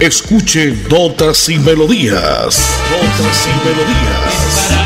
Escuche Notas y Melodías. Notas y Melodías.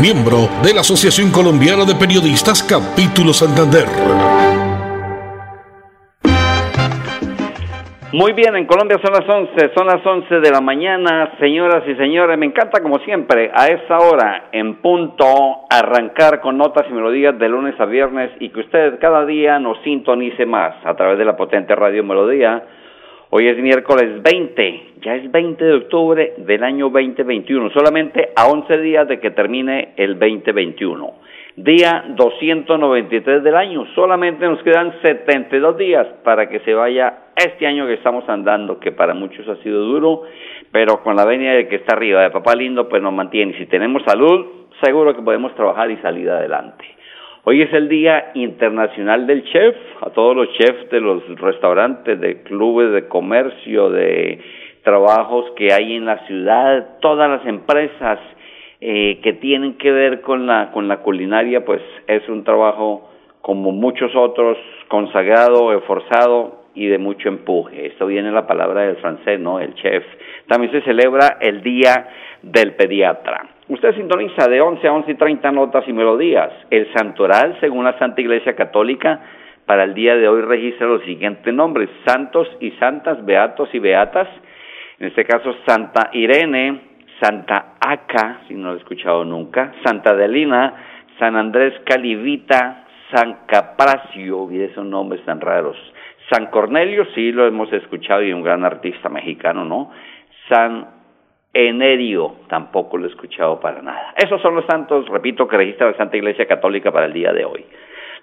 miembro de la Asociación Colombiana de Periodistas Capítulo Santander. Muy bien, en Colombia son las 11, son las 11 de la mañana, señoras y señores, me encanta como siempre a esta hora en punto arrancar con notas y melodías de lunes a viernes y que usted cada día nos sintonice más a través de la potente radio Melodía. Hoy es miércoles 20, ya es 20 de octubre del año 2021, solamente a 11 días de que termine el 2021 día 293 del año. Solamente nos quedan 72 días para que se vaya este año que estamos andando, que para muchos ha sido duro, pero con la venia de que está arriba, de papá lindo, pues nos mantiene. Si tenemos salud, seguro que podemos trabajar y salir adelante. Hoy es el Día Internacional del Chef, a todos los chefs de los restaurantes, de clubes de comercio, de trabajos que hay en la ciudad, todas las empresas eh, que tienen que ver con la, con la culinaria, pues es un trabajo como muchos otros, consagrado, esforzado y de mucho empuje. Esto viene la palabra del francés, ¿no? El chef. También se celebra el Día del Pediatra. Usted sintoniza de 11 a 11 y 30 notas y melodías. El santoral, según la Santa Iglesia Católica, para el día de hoy registra los siguientes nombres, santos y santas, beatos y beatas. En este caso, Santa Irene, Santa Aca, si no lo he escuchado nunca, Santa Adelina, San Andrés Calivita, San Capracio, y esos nombres tan raros. San Cornelio, sí lo hemos escuchado y un gran artista mexicano, ¿no? San Enerio, tampoco lo he escuchado para nada. Esos son los santos, repito, que registra la Santa Iglesia Católica para el día de hoy.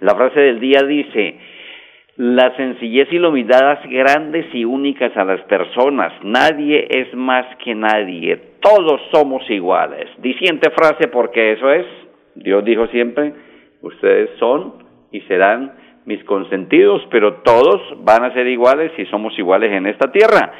La frase del día dice, la sencillez y la humildad grandes y únicas a las personas. Nadie es más que nadie. Todos somos iguales. Diciente frase porque eso es. Dios dijo siempre, ustedes son y serán mis consentidos, pero todos van a ser iguales si somos iguales en esta tierra.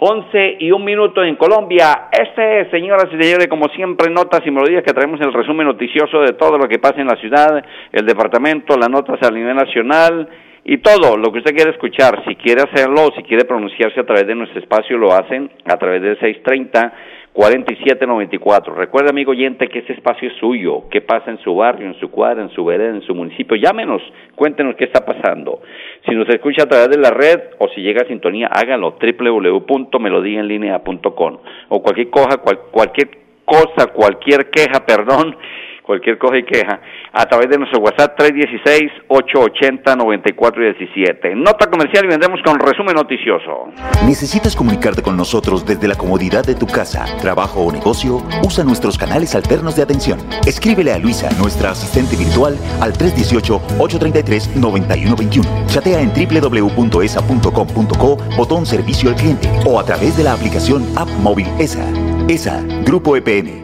Once y un minuto en Colombia. Este es, señoras y señores, como siempre, notas y melodías que traemos el resumen noticioso de todo lo que pasa en la ciudad, el departamento, las notas a nivel nacional y todo lo que usted quiere escuchar, si quiere hacerlo si quiere pronunciarse a través de nuestro espacio, lo hacen a través del 630 4794. Recuerda, amigo oyente, que ese espacio es suyo. ¿Qué pasa en su barrio, en su cuadra, en su vereda, en su municipio? Llámenos, cuéntenos qué está pasando. Si nos escucha a través de la red o si llega a sintonía, hágalo www.melodiaenlinea.com o cualquier cosa, cualquier cosa, cualquier queja, perdón, cualquier cosa y queja, a través de nuestro WhatsApp 316-880-9417. Nota comercial y vendremos con resumen noticioso. ¿Necesitas comunicarte con nosotros desde la comodidad de tu casa, trabajo o negocio? Usa nuestros canales alternos de atención. Escríbele a Luisa, nuestra asistente virtual, al 318-833-9121. Chatea en www.esa.com.co, botón servicio al cliente o a través de la aplicación App Móvil ESA. ESA, Grupo EPN.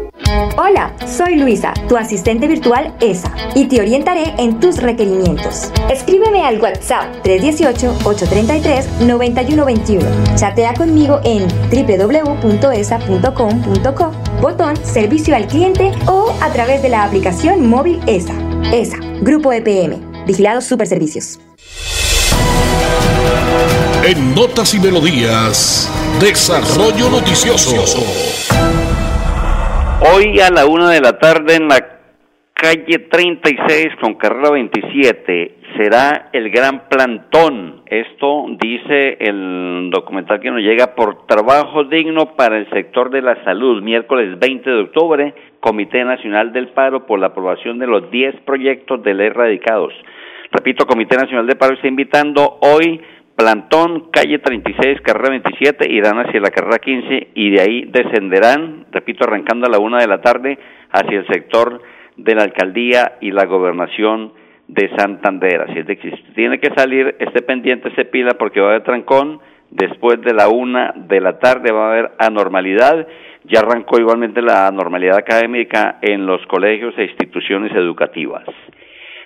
Hola, soy Luisa, tu asistente virtual ESA, y te orientaré en tus requerimientos. Escríbeme al WhatsApp 318-833-9121. Chatea conmigo en www.esa.com.co, botón Servicio al Cliente o a través de la aplicación móvil ESA. ESA, Grupo EPM, Vigilados Superservicios. En Notas y Melodías, Desarrollo Noticioso. Hoy a la una de la tarde en la calle 36 con carrera 27 será el gran plantón. Esto dice el documental que nos llega por trabajo digno para el sector de la salud. Miércoles 20 de octubre, Comité Nacional del Paro por la aprobación de los 10 proyectos de ley radicados. Repito, Comité Nacional del Paro está invitando hoy plantón, calle 36, carrera 27, irán hacia la carrera 15 y de ahí descenderán, repito, arrancando a la una de la tarde hacia el sector de la alcaldía y la gobernación de Santander. Así es de que si tiene que salir, esté pendiente, se pila porque va a haber trancón. Después de la una de la tarde va a haber anormalidad. Ya arrancó igualmente la anormalidad académica en los colegios e instituciones educativas.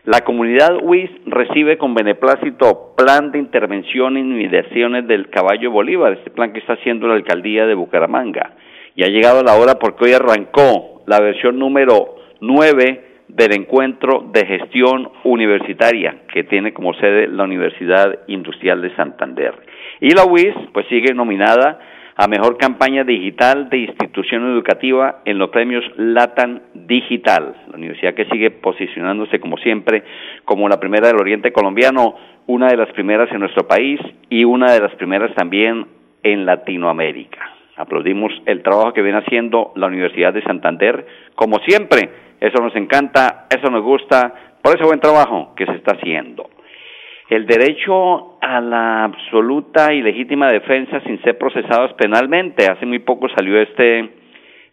La comunidad WIS recibe con beneplácito plan de intervención en inmediaciones del Caballo Bolívar, este plan que está haciendo la alcaldía de Bucaramanga. Y ha llegado la hora porque hoy arrancó la versión número 9 del encuentro de gestión universitaria que tiene como sede la Universidad Industrial de Santander. Y la UIS pues sigue nominada a Mejor Campaña Digital de Institución Educativa en los premios Latan Digital, la universidad que sigue posicionándose como siempre como la primera del Oriente Colombiano, una de las primeras en nuestro país y una de las primeras también en Latinoamérica. Aplaudimos el trabajo que viene haciendo la Universidad de Santander, como siempre, eso nos encanta, eso nos gusta, por ese buen trabajo que se está haciendo. El derecho a la absoluta y legítima defensa sin ser procesados penalmente. Hace muy poco salió este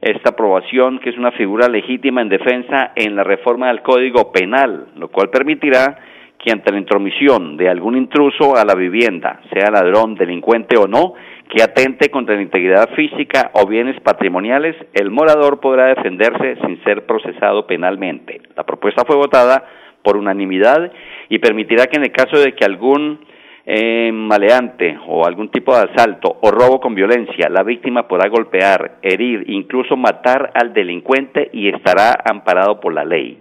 esta aprobación que es una figura legítima en defensa en la reforma del Código Penal, lo cual permitirá que ante la intromisión de algún intruso a la vivienda, sea ladrón, delincuente o no, que atente contra la integridad física o bienes patrimoniales, el morador podrá defenderse sin ser procesado penalmente. La propuesta fue votada por unanimidad y permitirá que en el caso de que algún eh, maleante o algún tipo de asalto o robo con violencia, la víctima podrá golpear, herir, incluso matar al delincuente y estará amparado por la ley.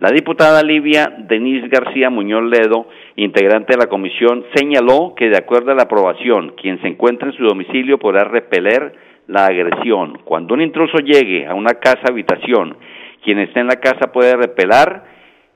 La diputada Livia Denise García Muñoz Ledo, integrante de la comisión, señaló que de acuerdo a la aprobación, quien se encuentra en su domicilio podrá repeler la agresión. Cuando un intruso llegue a una casa habitación, quien esté en la casa puede repelar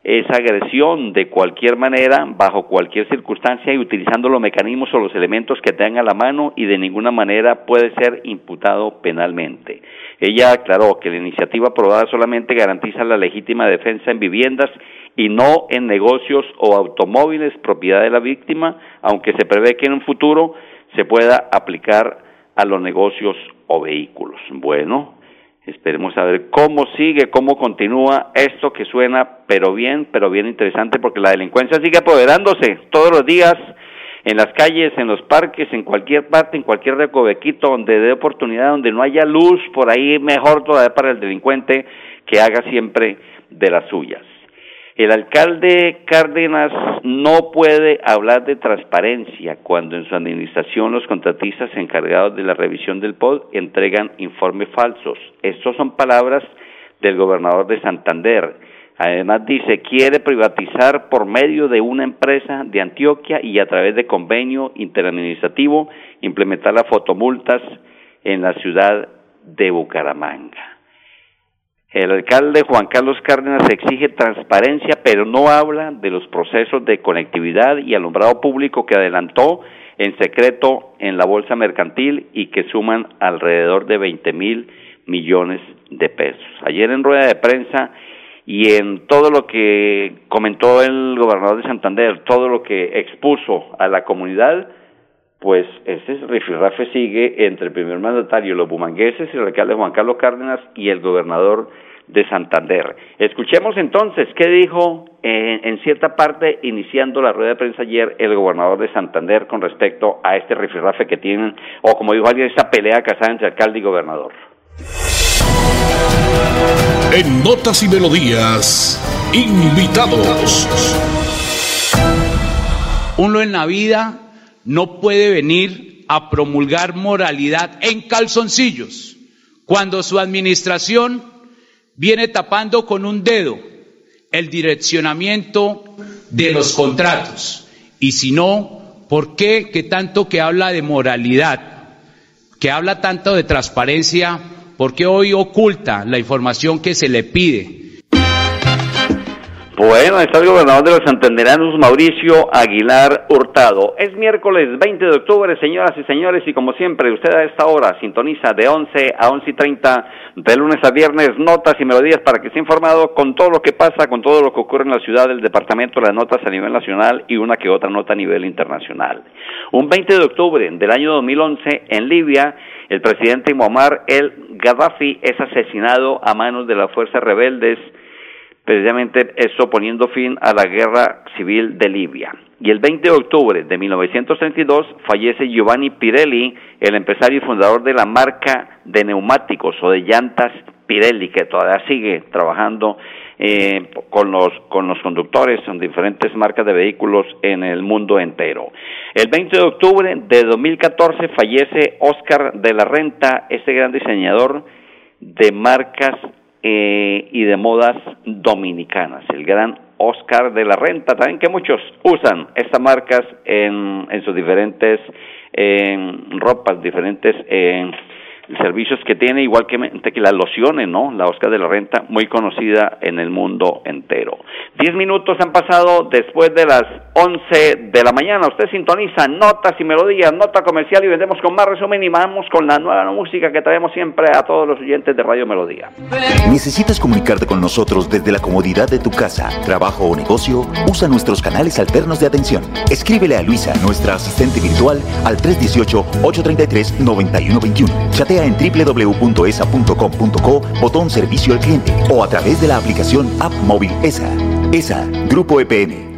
esa agresión de cualquier manera, bajo cualquier circunstancia y utilizando los mecanismos o los elementos que tengan a la mano y de ninguna manera puede ser imputado penalmente. Ella aclaró que la iniciativa aprobada solamente garantiza la legítima defensa en viviendas y no en negocios o automóviles propiedad de la víctima, aunque se prevé que en un futuro se pueda aplicar a los negocios o vehículos. Bueno, esperemos a ver cómo sigue, cómo continúa esto que suena pero bien, pero bien interesante porque la delincuencia sigue apoderándose todos los días en las calles, en los parques, en cualquier parte, en cualquier recovequito donde dé oportunidad, donde no haya luz, por ahí mejor todavía para el delincuente que haga siempre de las suyas. El alcalde Cárdenas no puede hablar de transparencia cuando en su administración los contratistas encargados de la revisión del POD entregan informes falsos. Estas son palabras del gobernador de Santander. Además dice, quiere privatizar por medio de una empresa de Antioquia y a través de convenio interadministrativo implementar las fotomultas en la ciudad de Bucaramanga. El alcalde Juan Carlos Cárdenas exige transparencia, pero no habla de los procesos de conectividad y alumbrado público que adelantó en secreto en la bolsa mercantil y que suman alrededor de 20 mil millones de pesos. Ayer en rueda de prensa y en todo lo que comentó el gobernador de Santander, todo lo que expuso a la comunidad, pues ese rifirrafe sigue entre el primer mandatario, los bumangueses, el alcalde Juan Carlos Cárdenas y el gobernador de Santander. Escuchemos entonces qué dijo en, en, cierta parte, iniciando la rueda de prensa ayer, el gobernador de Santander con respecto a este rifirrafe que tienen, o como dijo alguien, esta pelea casada entre alcalde y gobernador. En Notas y Melodías, invitados. Uno en la vida no puede venir a promulgar moralidad en calzoncillos cuando su administración viene tapando con un dedo el direccionamiento de los contratos. Y si no, ¿por qué que tanto que habla de moralidad, que habla tanto de transparencia, por qué hoy oculta la información que se le pide? Bueno, está el gobernador de los Santanderanos, Mauricio Aguilar Hurtado. Es miércoles 20 de octubre, señoras y señores, y como siempre, usted a esta hora sintoniza de 11 a 11 y 30, de lunes a viernes, notas y melodías para que esté informado con todo lo que pasa, con todo lo que ocurre en la ciudad, del departamento, las notas a nivel nacional y una que otra nota a nivel internacional. Un 20 de octubre del año 2011, en Libia, el presidente Muammar el Gaddafi es asesinado a manos de las fuerzas rebeldes precisamente eso poniendo fin a la guerra civil de Libia. Y el 20 de octubre de 1932 fallece Giovanni Pirelli, el empresario y fundador de la marca de neumáticos o de llantas Pirelli, que todavía sigue trabajando eh, con, los, con los conductores en diferentes marcas de vehículos en el mundo entero. El 20 de octubre de 2014 fallece Oscar de la Renta, este gran diseñador de marcas eh, y de modas dominicanas, el gran Oscar de la Renta, también que muchos usan estas marcas en, en sus diferentes ropas, diferentes servicios que tiene, igual que, que las lociones, ¿no? La Oscar de la Renta, muy conocida en el mundo entero. Diez minutos han pasado después de las once de la mañana. Usted sintoniza notas y melodías, nota comercial y vendemos con más resumen y vamos con la nueva música que traemos siempre a todos los oyentes de Radio Melodía. ¿Necesitas comunicarte con nosotros desde la comodidad de tu casa, trabajo o negocio? Usa nuestros canales alternos de atención. Escríbele a Luisa, nuestra asistente virtual, al 318-833-9121. Chatea en www.esa.com.co, botón servicio al cliente o a través de la aplicación App Móvil ESA. ESA, Grupo EPM.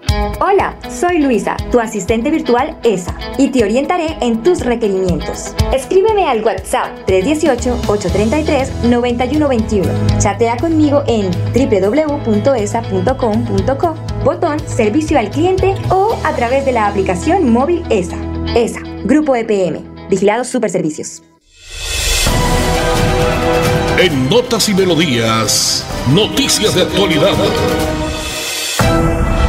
Hola, soy Luisa, tu asistente virtual ESA, y te orientaré en tus requerimientos. Escríbeme al WhatsApp 318-833-9121. Chatea conmigo en www.esa.com.co, botón Servicio al Cliente o a través de la aplicación móvil ESA. ESA, Grupo EPM, Vigilados Superservicios. En Notas y Melodías, noticias de actualidad.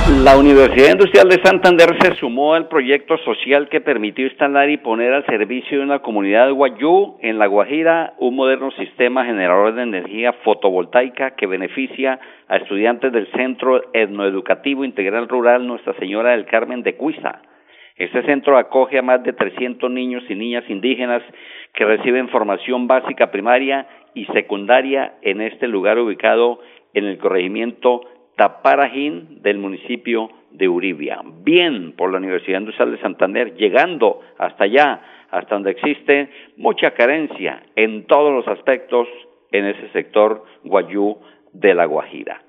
La Universidad Industrial de Santander se sumó al proyecto social que permitió instalar y poner al servicio de una comunidad guayú en La Guajira un moderno sistema generador de energía fotovoltaica que beneficia a estudiantes del Centro Etnoeducativo Integral Rural Nuestra Señora del Carmen de Cuiza. Este centro acoge a más de 300 niños y niñas indígenas que reciben formación básica primaria y secundaria en este lugar ubicado en el corregimiento Taparajín del municipio de Uribia. Bien por la Universidad Industrial de Santander, llegando hasta allá, hasta donde existe mucha carencia en todos los aspectos en ese sector guayú de la Guajira.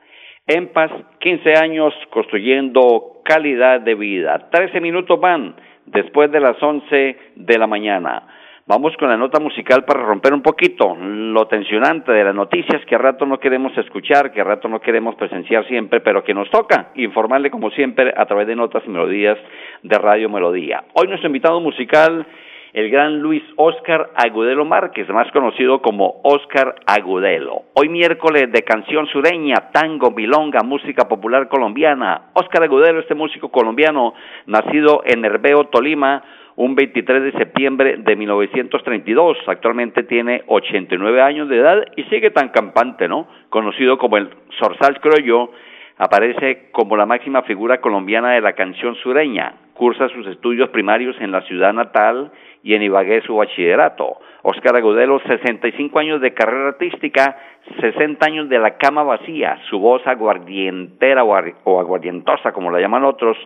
En paz, 15 años construyendo calidad de vida. 13 minutos van después de las 11 de la mañana. Vamos con la nota musical para romper un poquito lo tensionante de las noticias que a rato no queremos escuchar, que a rato no queremos presenciar siempre, pero que nos toca informarle como siempre a través de notas y melodías de Radio Melodía. Hoy nuestro invitado musical, el gran Luis Oscar Agudelo Márquez, más conocido como Oscar Agudelo. Hoy miércoles de canción sureña, tango, milonga, música popular colombiana. Oscar Agudelo, este músico colombiano, nacido en Herbeo, Tolima, un 23 de septiembre de 1932. Actualmente tiene 89 años de edad y sigue tan campante, ¿no? Conocido como el Zorzal Croyo, Aparece como la máxima figura colombiana de la canción sureña. Cursa sus estudios primarios en la ciudad natal y en Ibagué su bachillerato. Oscar Agudelo, 65 años de carrera artística, 60 años de la cama vacía, su voz aguardientera o aguardientosa, como la llaman otros,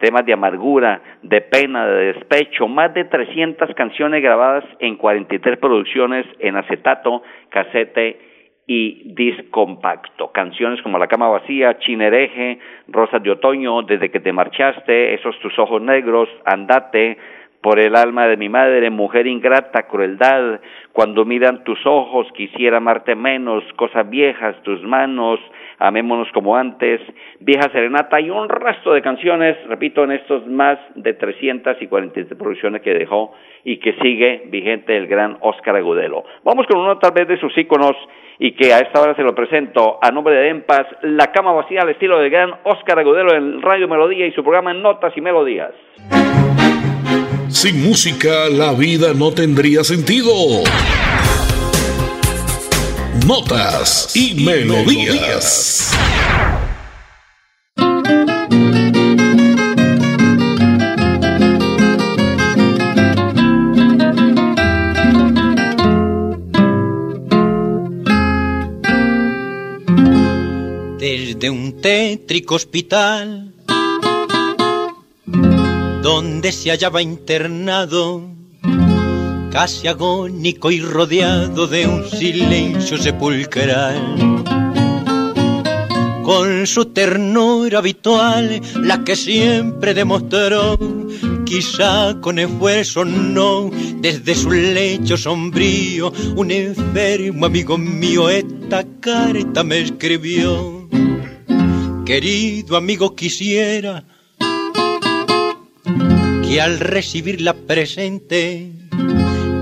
temas de amargura, de pena, de despecho, más de 300 canciones grabadas en 43 producciones en acetato, casete y discompacto. Canciones como La cama vacía, Chinereje, Rosas de otoño, Desde que te marchaste, Esos tus ojos negros, Andate, por el alma de mi madre, mujer ingrata, crueldad, cuando miran tus ojos, quisiera amarte menos, cosas viejas, tus manos, amémonos como antes, vieja serenata y un resto de canciones, repito, en estos más de 347 producciones que dejó y que sigue vigente el gran Oscar Agudelo. Vamos con uno tal vez de sus íconos y que a esta hora se lo presento a nombre de Empas, La Cama Vacía al estilo del gran Oscar Agudelo en Radio Melodía y su programa Notas y Melodías. Sin música la vida no tendría sentido. Notas y, melodías. Desde un tétrico hospital donde se hallaba internado, casi agónico y rodeado de un silencio sepulcral. Con su ternura habitual, la que siempre demostró, quizá con esfuerzo no, desde su lecho sombrío, un enfermo amigo mío esta carta me escribió. Querido amigo, quisiera que al recibir la presente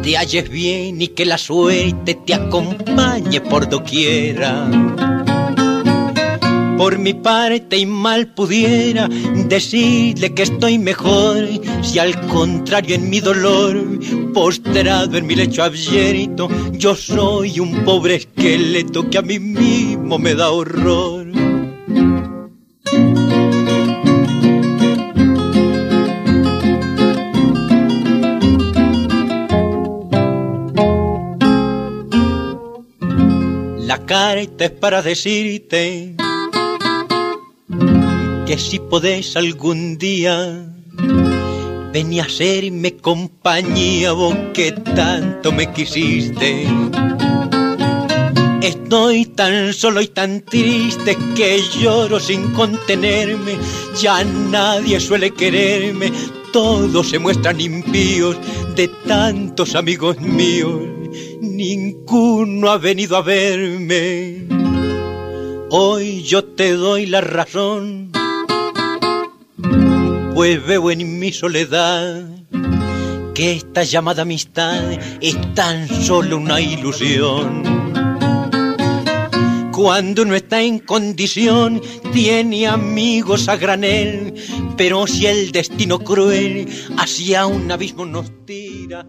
te halles bien y que la suerte te acompañe por doquiera. Por mi parte y mal pudiera decirle que estoy mejor, si al contrario en mi dolor, postrado en mi lecho abierto, yo soy un pobre esqueleto que a mí mismo me da horror. Carta es para decirte que si podés algún día venir a hacerme compañía vos que tanto me quisiste. Estoy tan solo y tan triste que lloro sin contenerme, ya nadie suele quererme, todos se muestran impíos de tantos amigos míos ninguno ha venido a verme. Hoy yo te doy la razón, pues veo en mi soledad que esta llamada amistad es tan solo una ilusión cuando no está en condición, tiene amigos a granel, pero si el destino cruel hacia un abismo nos tira,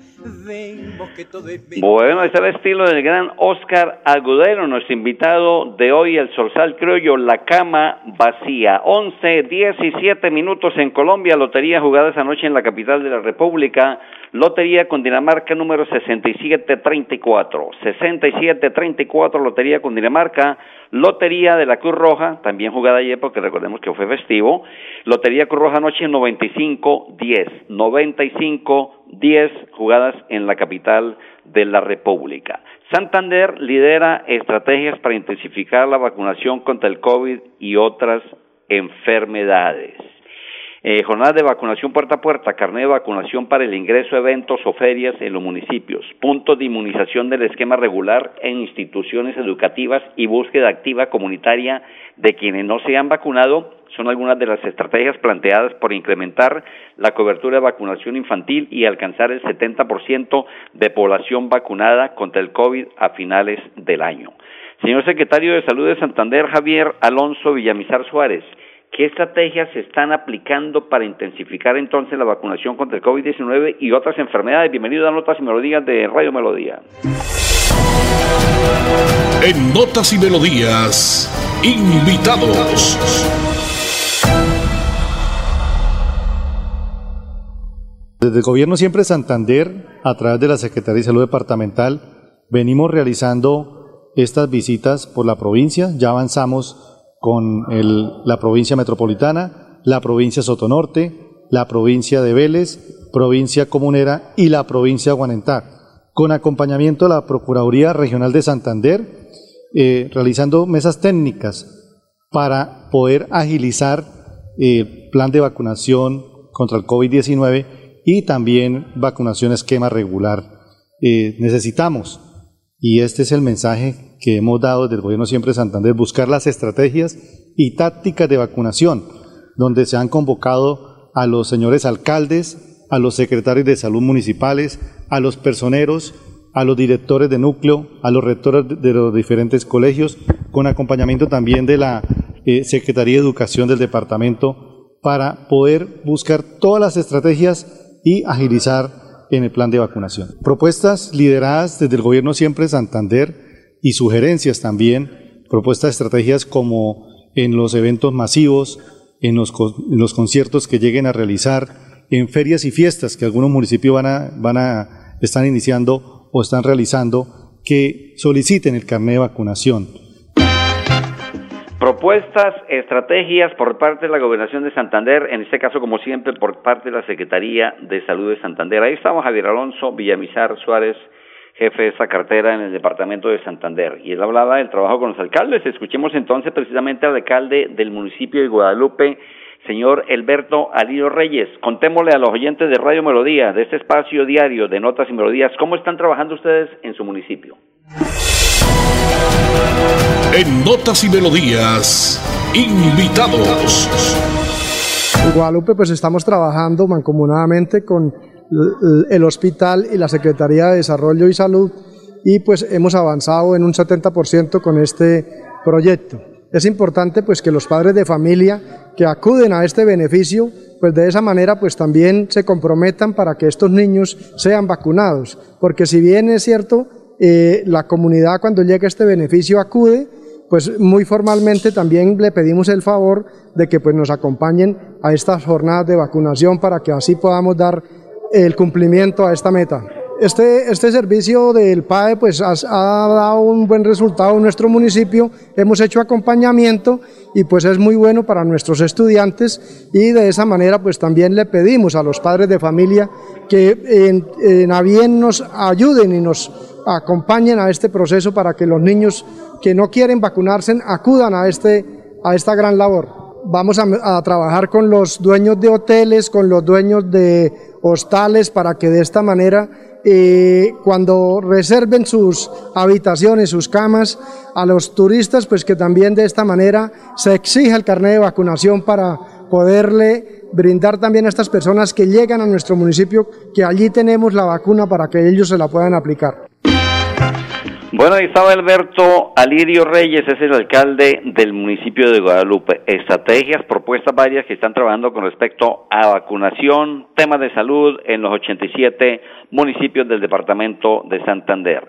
vemos que todo es... Bueno, es el estilo del gran Oscar Agudero, nuestro invitado de hoy, el Sorsal Criollo, La Cama Vacía. 11, 17 minutos en Colombia, lotería jugada esa noche en la capital de la República. Lotería con Dinamarca número 6734. 6734 Lotería con Dinamarca. Lotería de la Cruz Roja, también jugada ayer porque recordemos que fue festivo. Lotería Cruz Roja anoche 95-10. 95-10 jugadas en la capital de la República. Santander lidera estrategias para intensificar la vacunación contra el COVID y otras enfermedades. Eh, jornada de vacunación puerta a puerta, carnet de vacunación para el ingreso a eventos o ferias en los municipios, puntos de inmunización del esquema regular en instituciones educativas y búsqueda activa comunitaria de quienes no se han vacunado son algunas de las estrategias planteadas por incrementar la cobertura de vacunación infantil y alcanzar el 70% de población vacunada contra el COVID a finales del año. Señor secretario de Salud de Santander, Javier Alonso Villamizar Suárez, ¿Qué estrategias se están aplicando para intensificar entonces la vacunación contra el COVID-19 y otras enfermedades? Bienvenido a Notas y Melodías de Radio Melodía. En Notas y Melodías, invitados. Desde el Gobierno Siempre Santander, a través de la Secretaría de Salud Departamental, venimos realizando estas visitas por la provincia. Ya avanzamos con la provincia metropolitana, la provincia Sotonorte, la provincia de Vélez, provincia comunera y la provincia de Guanentá, con acompañamiento de la Procuraduría Regional de Santander, eh, realizando mesas técnicas para poder agilizar el eh, plan de vacunación contra el COVID-19 y también vacunación esquema regular. Eh, necesitamos, y este es el mensaje que hemos dado desde el Gobierno Siempre de Santander, buscar las estrategias y tácticas de vacunación, donde se han convocado a los señores alcaldes, a los secretarios de salud municipales, a los personeros, a los directores de núcleo, a los rectores de los diferentes colegios, con acompañamiento también de la eh, Secretaría de Educación del departamento, para poder buscar todas las estrategias y agilizar en el plan de vacunación. Propuestas lideradas desde el gobierno siempre de Santander y sugerencias también, propuestas estrategias como en los eventos masivos, en los, los conciertos que lleguen a realizar, en ferias y fiestas que algunos municipios van a, van a, están iniciando o están realizando, que soliciten el carnet de vacunación. Propuestas, estrategias por parte de la Gobernación de Santander, en este caso, como siempre, por parte de la Secretaría de Salud de Santander. Ahí estamos Javier Alonso Villamizar Suárez, jefe de esa cartera en el departamento de Santander. Y él hablaba del trabajo con los alcaldes. Escuchemos entonces precisamente al alcalde del municipio de Guadalupe, señor Alberto Alido Reyes. Contémosle a los oyentes de Radio Melodía, de este espacio diario de Notas y Melodías, cómo están trabajando ustedes en su municipio. En Notas y Melodías, invitados. En Guadalupe pues estamos trabajando mancomunadamente con el hospital y la Secretaría de Desarrollo y Salud y pues hemos avanzado en un 70% con este proyecto. Es importante pues que los padres de familia que acuden a este beneficio pues de esa manera pues también se comprometan para que estos niños sean vacunados, porque si bien es cierto eh, la comunidad cuando llega este beneficio acude, pues muy formalmente también le pedimos el favor de que pues nos acompañen a estas jornadas de vacunación para que así podamos dar el cumplimiento a esta meta. Este, este servicio del PAE pues ha, dado un buen resultado en nuestro municipio, hemos hecho acompañamiento y pues es muy bueno para nuestros estudiantes y de esa manera pues también le pedimos a los padres de familia que en, en a bien nos ayuden y nos acompañen a este proceso para que los niños que no quieren vacunarse acudan a, este, a esta gran labor vamos a, trabajar con los dueños de hoteles, con los dueños de hostales, para que de esta manera, eh, cuando reserven sus habitaciones, sus camas, a los turistas, pues que también de esta manera se exija el carnet de vacunación para poderle brindar también a estas personas que llegan a nuestro municipio que allí tenemos la vacuna para que ellos se la puedan aplicar. Bueno, ahí estaba Alberto Alirio Reyes, es el alcalde del municipio de Guadalupe. Estrategias, propuestas varias que están trabajando con respecto a vacunación, temas de salud en los 87 municipios del departamento de Santander.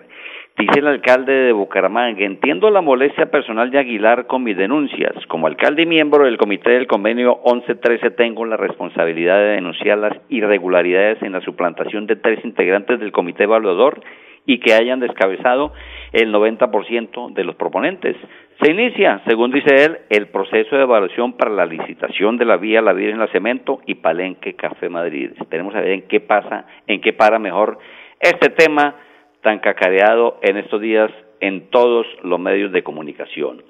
Dice el alcalde de Bucaramanga, entiendo la molestia personal de Aguilar con mis denuncias. Como alcalde y miembro del comité del convenio 1113 tengo la responsabilidad de denunciar las irregularidades en la suplantación de tres integrantes del comité evaluador y que hayan descabezado el 90% de los proponentes. Se inicia, según dice él, el proceso de evaluación para la licitación de la vía La Virgen La Cemento y Palenque Café Madrid. Esperemos a ver en qué pasa, en qué para mejor este tema tan cacareado en estos días en todos los medios de comunicación.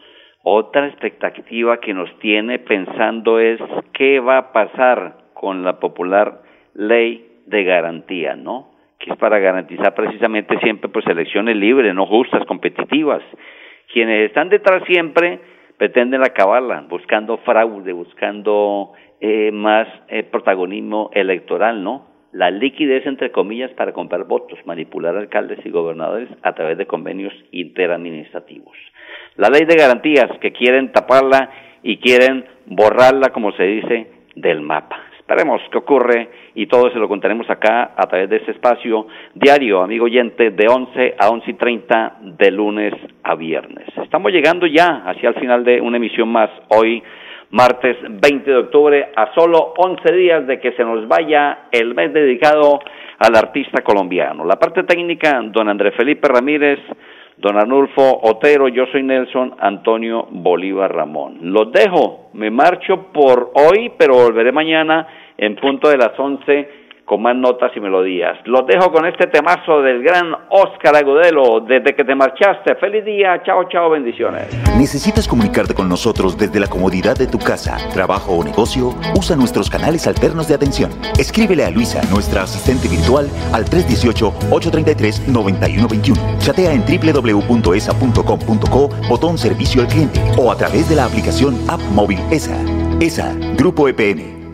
Otra expectativa que nos tiene pensando es qué va a pasar con la popular ley de garantía, ¿no? Que es para garantizar precisamente siempre pues elecciones libres, no justas, competitivas. Quienes están detrás siempre pretenden acabarla, buscando fraude, buscando eh, más eh, protagonismo electoral, ¿no? La liquidez, entre comillas, para comprar votos, manipular alcaldes y gobernadores a través de convenios interadministrativos. La ley de garantías que quieren taparla y quieren borrarla, como se dice, del mapa Esperemos que ocurre y todo se lo contaremos acá a través de este espacio diario, amigo oyente, de 11 a 11 y 30 de lunes a viernes. Estamos llegando ya hacia el final de una emisión más hoy, martes 20 de octubre, a solo 11 días de que se nos vaya el mes dedicado al artista colombiano. La parte técnica, don Andrés Felipe Ramírez, don Arnulfo Otero, yo soy Nelson Antonio Bolívar Ramón. Los dejo, me marcho por hoy, pero volveré mañana en punto de las 11 con más notas y melodías. Los dejo con este temazo del gran Oscar Agudelo, desde que te marchaste. Feliz día, chao, chao, bendiciones. ¿Necesitas comunicarte con nosotros desde la comodidad de tu casa, trabajo o negocio? Usa nuestros canales alternos de atención. Escríbele a Luisa, nuestra asistente virtual, al 318-833-9121. Chatea en www.esa.com.co, botón servicio al cliente o a través de la aplicación App Móvil ESA. ESA, Grupo EPN.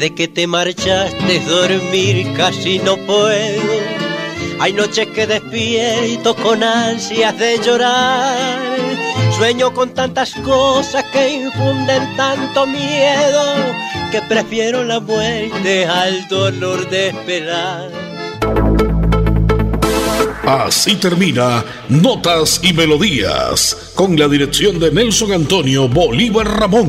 Desde que te marchaste dormir casi no puedo. Hay noches que despierto con ansias de llorar. Sueño con tantas cosas que infunden tanto miedo que prefiero la muerte al dolor de esperar. Así termina Notas y Melodías con la dirección de Nelson Antonio Bolívar Ramón.